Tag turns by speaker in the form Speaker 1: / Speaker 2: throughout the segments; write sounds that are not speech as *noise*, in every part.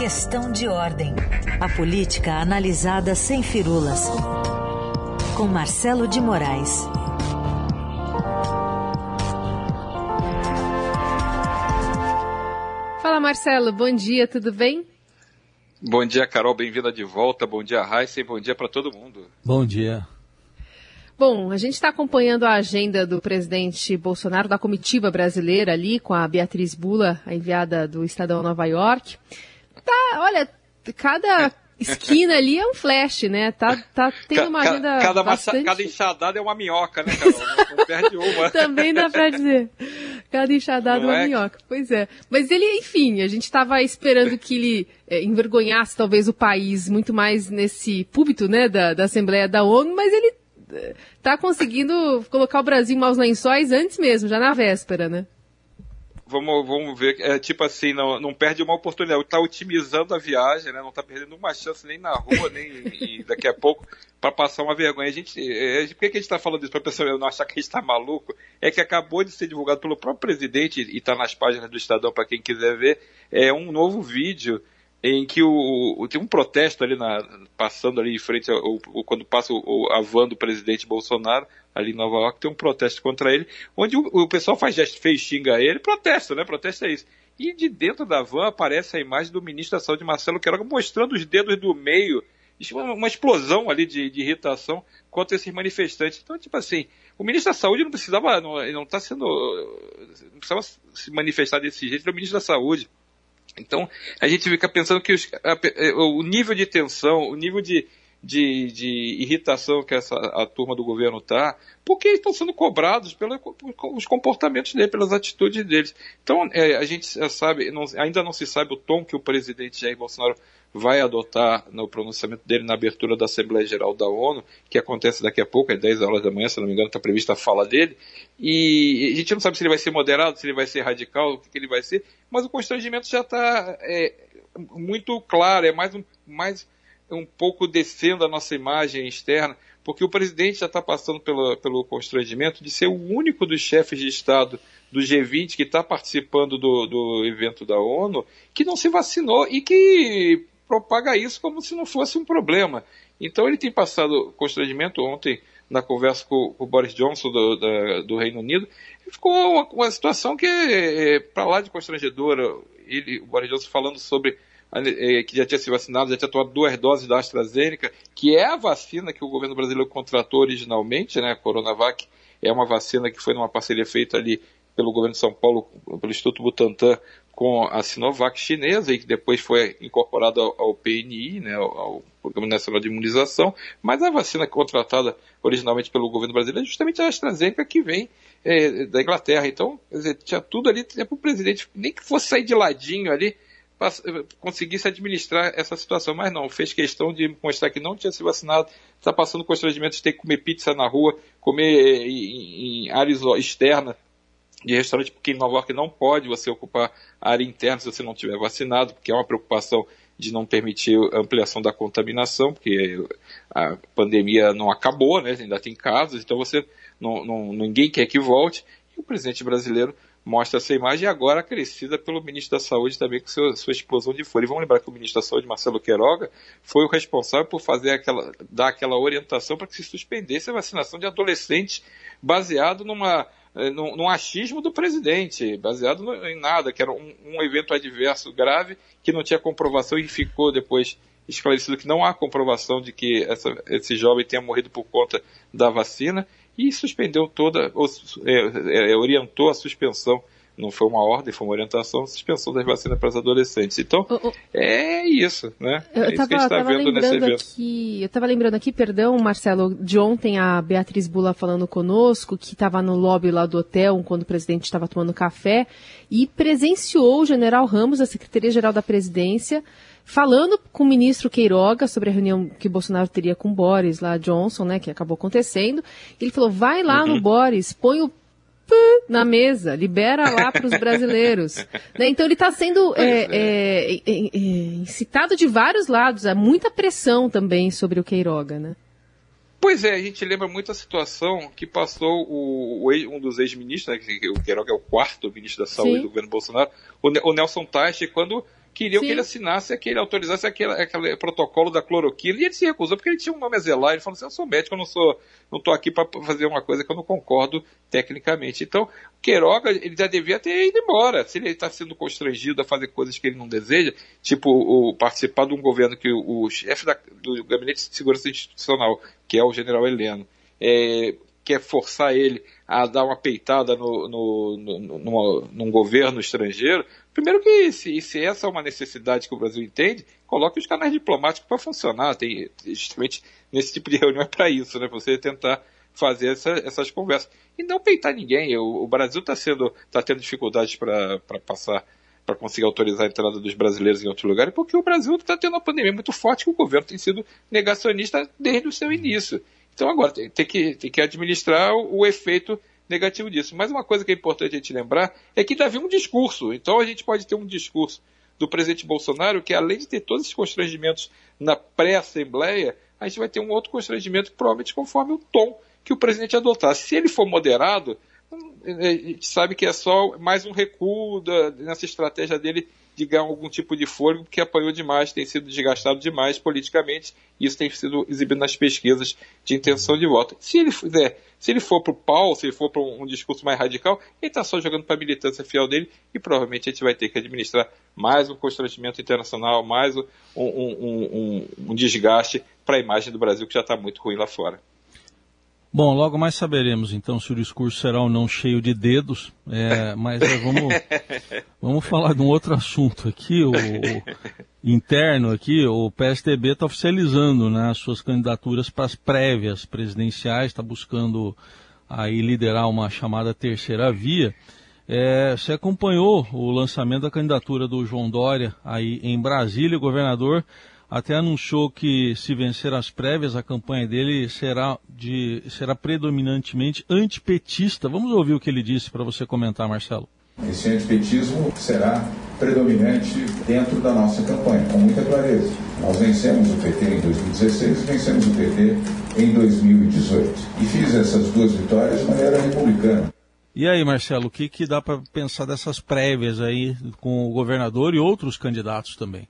Speaker 1: Questão de ordem. A política analisada sem firulas. Com Marcelo de Moraes.
Speaker 2: Fala Marcelo, bom dia, tudo bem?
Speaker 3: Bom dia, Carol, bem-vinda de volta. Bom dia, Raíssa, e bom dia para todo mundo.
Speaker 4: Bom dia.
Speaker 2: Bom, a gente está acompanhando a agenda do presidente Bolsonaro, da comitiva brasileira ali, com a Beatriz Bula, a enviada do Estadão Nova York. Tá, olha, cada esquina ali é um flash, né? Tá, tá tendo uma agenda
Speaker 3: cada,
Speaker 2: bastante...
Speaker 3: cada enxadada é uma minhoca, né, Carol? Não, perde uma. *laughs*
Speaker 2: Também dá pra dizer. Cada enxadada é uma é? minhoca. Pois é. Mas ele, enfim, a gente estava esperando que ele é, envergonhasse talvez o país muito mais nesse púlpito, né, da, da Assembleia da ONU, mas ele tá conseguindo colocar o Brasil em maus lençóis antes mesmo, já na véspera, né?
Speaker 3: Vamos, vamos ver, é tipo assim, não, não perde uma oportunidade, está otimizando a viagem, né? não está perdendo uma chance nem na rua, nem *laughs* daqui a pouco, para passar uma vergonha. A gente, é, por que, a gente está falando isso? Para a pessoa não achar que a gente está maluco? É que acabou de ser divulgado pelo próprio presidente, e está nas páginas do Estadão para quem quiser ver, é um novo vídeo em que o, o, tem um protesto ali na, passando ali em frente ao, quando passa o, a van do presidente Bolsonaro ali em Nova York tem um protesto contra ele onde o, o pessoal faz gesto feio xinga ele protesta né? Protesta é isso. E de dentro da van aparece a imagem do ministro da Saúde Marcelo Queiroga mostrando os dedos do meio. Uma explosão ali de, de irritação contra esses manifestantes. Então tipo assim o ministro da Saúde não precisava não está sendo não precisava se manifestar desse jeito ele é o ministro da Saúde. Então, a gente fica pensando que os, a, é, o nível de tensão, o nível de, de, de irritação que essa, a turma do governo está, porque eles estão sendo cobrados pelos comportamentos deles, pelas atitudes deles. Então, é, a gente sabe, não, ainda não se sabe o tom que o presidente Jair Bolsonaro vai adotar no pronunciamento dele na abertura da Assembleia Geral da ONU, que acontece daqui a pouco, às 10 horas da manhã, se não me engano, está prevista a fala dele, e a gente não sabe se ele vai ser moderado, se ele vai ser radical, o que, que ele vai ser, mas o constrangimento já está é, muito claro, é mais um, mais um pouco descendo a nossa imagem externa, porque o presidente já está passando pelo, pelo constrangimento de ser o único dos chefes de Estado do G20 que está participando do, do evento da ONU que não se vacinou e que propaga isso como se não fosse um problema. Então ele tem passado constrangimento ontem na conversa com, o Boris Johnson do, da, do Reino Unido, ficou uma, uma situação que é, é para lá de constrangedora. Ele, o Boris Johnson falando sobre que já tinha se vacinado, já tinha tomado duas doses da AstraZeneca, que é a vacina que o governo brasileiro contratou originalmente, né, a Coronavac, é uma vacina que foi numa parceria feita ali pelo governo de São Paulo, pelo Instituto Butantan, com a Sinovac chinesa e que depois foi incorporada ao, PNI, né, ao, Programa Nacional de Imunização, mas a vacina contratada originalmente pelo governo brasileiro é justamente a AstraZeneca que vem é, da Inglaterra. Então, dizer, tinha tudo ali para o presidente, nem que fosse sair de ladinho ali, conseguisse administrar essa situação, mas não, fez questão de mostrar que não tinha se vacinado, está passando constrangimento de ter que comer pizza na rua, comer em, em área externa de restaurante, porque em Nova York não pode você ocupar a área interna se você não tiver vacinado, porque é uma preocupação de não permitir ampliação da contaminação, porque a pandemia não acabou, né? ainda tem casos, então você não, não, ninguém quer que volte, e o presidente brasileiro mostra essa imagem agora crescida pelo ministro da Saúde também com sua, sua explosão de folha. E vamos lembrar que o ministro da Saúde, Marcelo Queiroga, foi o responsável por fazer aquela, dar aquela orientação para que se suspendesse a vacinação de adolescentes baseado numa é, num, num achismo do presidente, baseado no, em nada, que era um, um, evento adverso grave que não tinha comprovação e ficou depois esclarecido que não há comprovação de que essa, esse jovem tenha morrido por conta da vacina e suspendeu toda, ou, é, é, orientou a suspensão não foi uma ordem, foi uma orientação, suspensão das vacinas para os adolescentes. Então, oh, oh. é isso, né?
Speaker 2: Eu
Speaker 3: é
Speaker 2: isso que a gente está vendo nesse evento. Aqui, eu estava lembrando aqui, perdão, Marcelo, de ontem a Beatriz Bula falando conosco, que estava no lobby lá do hotel, quando o presidente estava tomando café, e presenciou o general Ramos, da Secretaria-Geral da Presidência, falando com o ministro Queiroga sobre a reunião que Bolsonaro teria com Boris lá, Johnson, né, que acabou acontecendo. Ele falou, vai lá uhum. no Boris, põe o na mesa, libera lá para os brasileiros. *laughs* né? Então ele está sendo é, é, é, é, incitado de vários lados, há muita pressão também sobre o Queiroga, né?
Speaker 3: Pois é, a gente lembra muito a situação que passou o, o um dos ex-ministros, né, o Queiroga é o quarto ministro da Saúde Sim. do governo Bolsonaro, o, Nelson Teich, quando queriam Sim. que ele assinasse aquele, autorizasse aquele, aquele protocolo da cloroquina, e ele se recusou porque ele tinha um nome a zelar, ele falou assim, eu sou médico, eu não sou, não estou aqui para fazer uma coisa que eu não concordo tecnicamente. Então, Queiroga, ele já devia ter ido embora, se ele está sendo constrangido a fazer coisas que ele não deseja, tipo o, participar de um governo que o, o chefe da, do Gabinete de Segurança Institucional, que é o general Heleno, é, quer forçar ele a dar uma peitada no, no, no, num governo estrangeiro, primeiro que se, se, essa é uma necessidade que o Brasil entende, coloque os canais diplomáticos para funcionar. Tem justamente nesse tipo de reunião é para isso, né? Você tentar fazer essa, essas conversas. E não peitar ninguém. O, o Brasil está tá tendo dificuldades para passar para conseguir autorizar a entrada dos brasileiros em outro lugar, porque o Brasil está tendo uma pandemia muito forte que o governo tem sido negacionista desde o seu início. Então agora tem, tem, que, tem que administrar o, o, efeito negativo disso. Mas uma coisa que é importante a gente lembrar é que ainda havia um discurso. Então a gente pode ter um discurso do presidente Bolsonaro que, além de ter todos esses constrangimentos na pré-assembleia, a gente vai ter um outro constrangimento, provavelmente conforme o tom que o presidente adotar. Se ele for moderado, a gente sabe que é só mais um recuo da, nessa estratégia dele de ganhar algum tipo de fôlego, porque apanhou demais, tem sido desgastado demais politicamente, e isso tem sido exibido nas pesquisas de intenção de voto. Se ele fizer, se ele for para o pau, se ele for para um, um, discurso mais radical, ele está só jogando para a militância fiel dele, e provavelmente a gente vai ter que administrar mais um constrangimento internacional, mais um, um, um desgaste para a imagem do Brasil, que já está muito ruim lá fora.
Speaker 4: Bom, logo mais saberemos então se o discurso será ou não cheio de dedos, é, mas é, vamos, *laughs* vamos falar de um outro assunto aqui, o, o interno aqui, o PSDB está oficializando né, as suas candidaturas para as prévias presidenciais, está buscando aí liderar uma chamada terceira via. É, você acompanhou o lançamento da candidatura do João Dória aí em Brasília, o governador até anunciou que se vencer as prévias, a campanha dele será, de, será predominantemente antipetista. Vamos ouvir o que ele disse para você comentar, Marcelo.
Speaker 5: Esse antipetismo será predominante dentro da nossa campanha, com muita clareza. Nós vencemos o PT em 2016 e vencemos o PT em 2018. E fiz essas duas vitórias de maneira republicana.
Speaker 4: E aí, Marcelo, o que, que dá para pensar dessas prévias aí com o governador e outros candidatos também?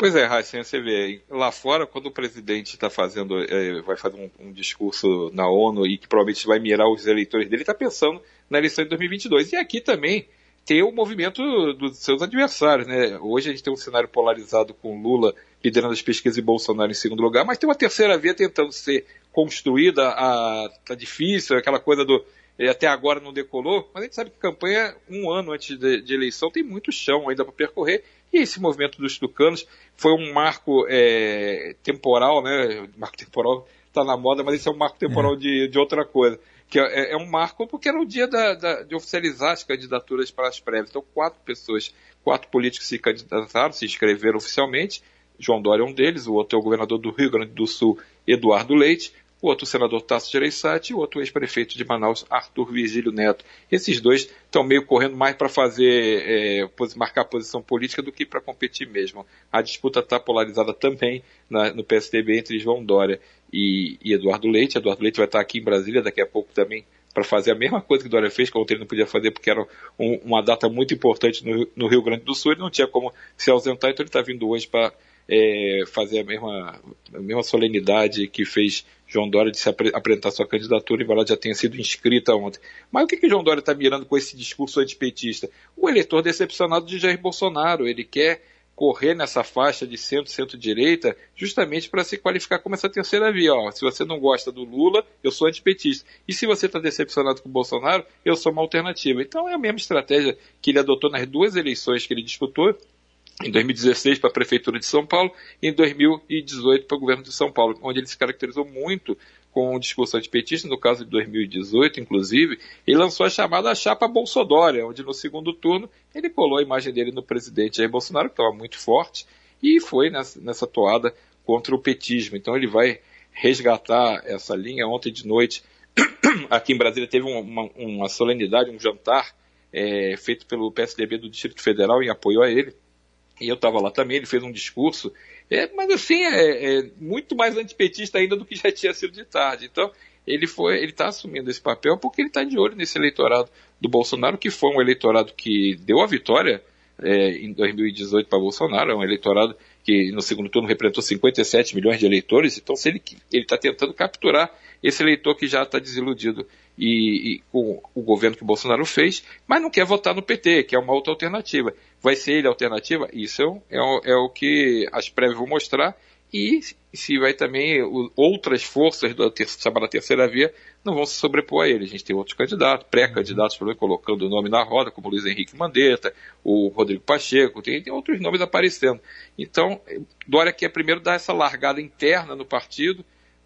Speaker 3: Pois é, Raíssa, você vê, lá fora, quando o presidente está fazendo, é, vai fazer um, um, discurso na ONU e que provavelmente vai mirar os eleitores dele, está pensando na eleição de 2022. E aqui também tem o movimento dos seus adversários, né? Hoje a gente tem um cenário polarizado com Lula liderando as pesquisas e Bolsonaro em segundo lugar, mas tem uma terceira via tentando ser construída, a, tá difícil, aquela coisa do até agora não decolou, mas a gente sabe que campanha, um ano antes de, de eleição, tem muito chão ainda para percorrer, e esse movimento dos tucanos foi um marco é, temporal, né? Marco temporal está na moda, mas esse é um marco temporal é. de, de outra coisa. Que é, é, um marco porque era o dia da, da, de oficializar as candidaturas para as prévias. Então, quatro pessoas, quatro políticos se candidataram, se inscreveram oficialmente. João Dória é um deles, o outro é o governador do Rio Grande do Sul, Eduardo Leite o outro senador Tasso Gereissati e o outro ex-prefeito de Manaus, Arthur Virgílio Neto. Esses dois estão meio correndo mais para fazer, é, marcar posição política do que para competir mesmo. A disputa está polarizada também na, no PSDB entre João Dória e, e, Eduardo Leite. Eduardo Leite vai estar aqui em Brasília daqui a pouco também para fazer a mesma coisa que Dória fez, que ontem ele não podia fazer porque era um, uma data muito importante no, no Rio Grande do Sul, ele não tinha como se ausentar, então ele está vindo hoje para é, fazer a mesma, a mesma solenidade que fez João Dória de se ap apresentar sua candidatura, embora ela já tenha sido inscrita ontem. Mas o que, que João Dória está mirando com esse discurso antipetista? O eleitor decepcionado de Jair Bolsonaro. Ele quer correr nessa faixa de centro, centro-direita, justamente para se qualificar como essa terceira via. Ó, se você não gosta do Lula, eu sou antipetista. E se você está decepcionado com o Bolsonaro, eu sou uma alternativa. Então é a mesma estratégia que ele adotou nas duas eleições que ele disputou em 2016 para a Prefeitura de São Paulo e em 2018 para o governo de São Paulo, onde ele se caracterizou muito com o discurso antipetista, no caso de 2018, inclusive, ele lançou a chamada chapa Bolsodória, onde no segundo turno ele colou a imagem dele no presidente Jair Bolsonaro, que estava muito forte, e foi nessa, nessa toada contra o petismo. Então ele vai resgatar essa linha. Ontem de noite, *clears throat* aqui em Brasília, teve uma, uma solenidade, um jantar é, feito pelo PSDB do Distrito Federal em apoio a ele e eu estava lá também, ele fez um discurso, é, mas assim, é, é, muito mais antipetista ainda do que já *laughs* tinha sido de tarde. Então, ele foi, ele está assumindo esse papel porque ele está de olho nesse eleitorado do Bolsonaro, que foi um eleitorado que deu a vitória é, em 2018 para Bolsonaro, é um eleitorado que no segundo turno representou 57 milhões de eleitores, então se ele está tentando capturar esse eleitor que já está desiludido e, e, com o governo que o Bolsonaro fez, mas não quer votar no PT, que é uma outra alternativa. Vai ser ele a alternativa? Isso é, é, é o que as prévias vão mostrar, e se vai também outras forças da chamada terceira via não vão se sobrepor a ele. A gente tem outros candidatos, pré-candidatos, colocando o nome na roda, como Luiz Henrique Mandetta, o Rodrigo Pacheco, tem, tem outros nomes aparecendo. Então, Dória quer primeiro dar essa largada interna no partido,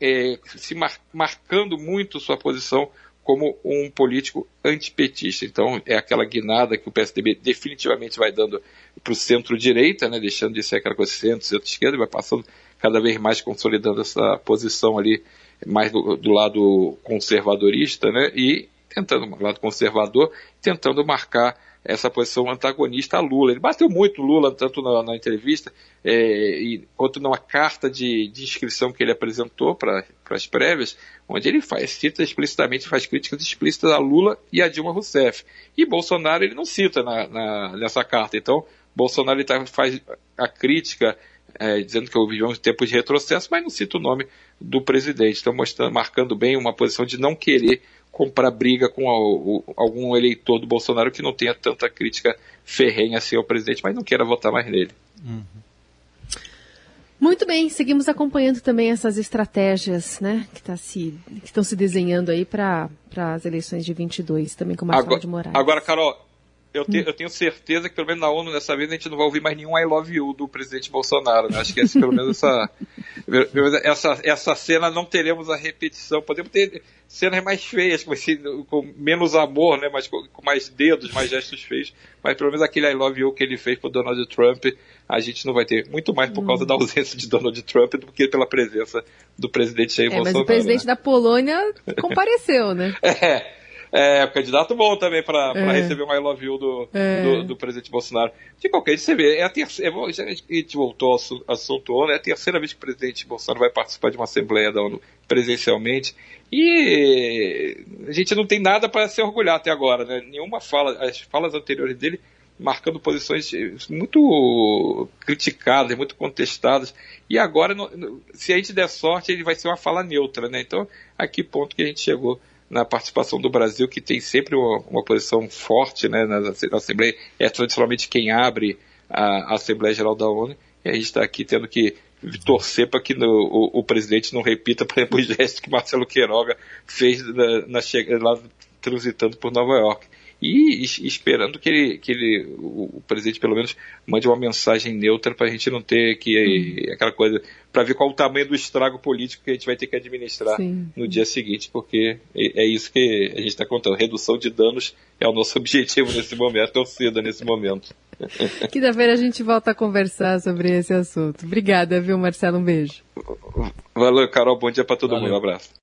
Speaker 3: é, se mar, marcando muito sua posição como um político antipetista. Então, é aquela guinada que o PSDB definitivamente vai dando para o centro-direita, né, deixando de ser aquela coisa centro, centro-esquerda, vai passando cada vez mais consolidando essa posição ali mais do, do lado conservadorista, né, e tentando, do lado conservador, tentando marcar essa posição antagonista a Lula. Ele bateu muito Lula, tanto na, na entrevista, é, e, quanto numa carta de, de inscrição que ele apresentou para as prévias, onde ele faz, cita explicitamente, faz críticas explícitas a Lula e a Dilma Rousseff. E Bolsonaro ele não cita na, na, nessa carta. Então, Bolsonaro ele tá, faz a crítica é, dizendo que vivemos um tempo de retrocesso, mas não cita o nome do presidente. Então, mostrando, marcando bem uma posição de não querer comprar briga com algum eleitor do Bolsonaro que não tenha tanta crítica ferrenha assim ao presidente, mas não queira votar mais nele. Uhum.
Speaker 2: Muito bem, seguimos acompanhando também essas estratégias né, que, tá se, estão se desenhando aí para as eleições de 22, também com o Marcelo
Speaker 3: agora,
Speaker 2: de Moraes.
Speaker 3: Agora, Carol, eu, te, eu, tenho certeza que pelo menos na ONU dessa vez a gente não vai ouvir mais nenhum I love you do presidente Bolsonaro. Né? Acho que esse, pelo menos essa, *laughs* essa, essa cena não teremos a repetição. Podemos ter cenas mais feias, com, esse, com menos amor, né? mas com, com, mais dedos, mais gestos feios. Mas pelo menos aquele I love you que ele fez pro Donald Trump, a gente não vai ter. Muito mais por causa hum. da ausência de Donald Trump do que pela presença do presidente Jair é, Bolsonaro.
Speaker 2: Mas o presidente né? da Polônia compareceu, né? *laughs*
Speaker 3: é. É, candidato bom também para é. receber um I love you do, é. do, do, presidente Bolsonaro. De qualquer jeito, você vê, é a terceira, é, a gente voltou ao assunto ONU, é a terceira vez que o presidente Bolsonaro vai participar de uma assembleia da ONU presencialmente. E a gente não tem nada para se orgulhar até agora, né? Nenhuma fala, as falas anteriores dele marcando posições muito criticadas, muito contestadas. E agora, se a gente der sorte, ele vai ser uma fala neutra, né? Então, a que ponto que a gente chegou na participação do Brasil, que tem sempre uma, uma posição forte né, na, na, Assembleia, é tradicionalmente quem abre a, a, Assembleia Geral da ONU, e a gente está aqui tendo que torcer para que no, o, o, presidente não repita, por exemplo, o gesto que Marcelo Queiroga fez na, na, lá transitando por Nova York e esperando que ele, que ele o, o presidente pelo menos mande uma mensagem neutra para a gente não ter que hum. aquela coisa para ver qual o tamanho do estrago político que a gente vai ter que administrar Sim. no dia seguinte, porque é, é isso que a gente está contando. Redução de danos é o nosso *laughs* objetivo nesse momento, torcida nesse momento. *laughs*
Speaker 2: Quinta-feira a gente volta a conversar sobre esse assunto. Obrigada, viu, Marcelo? Um beijo.
Speaker 3: Valeu, Carol. Bom dia para todo Valeu. mundo. Um abraço.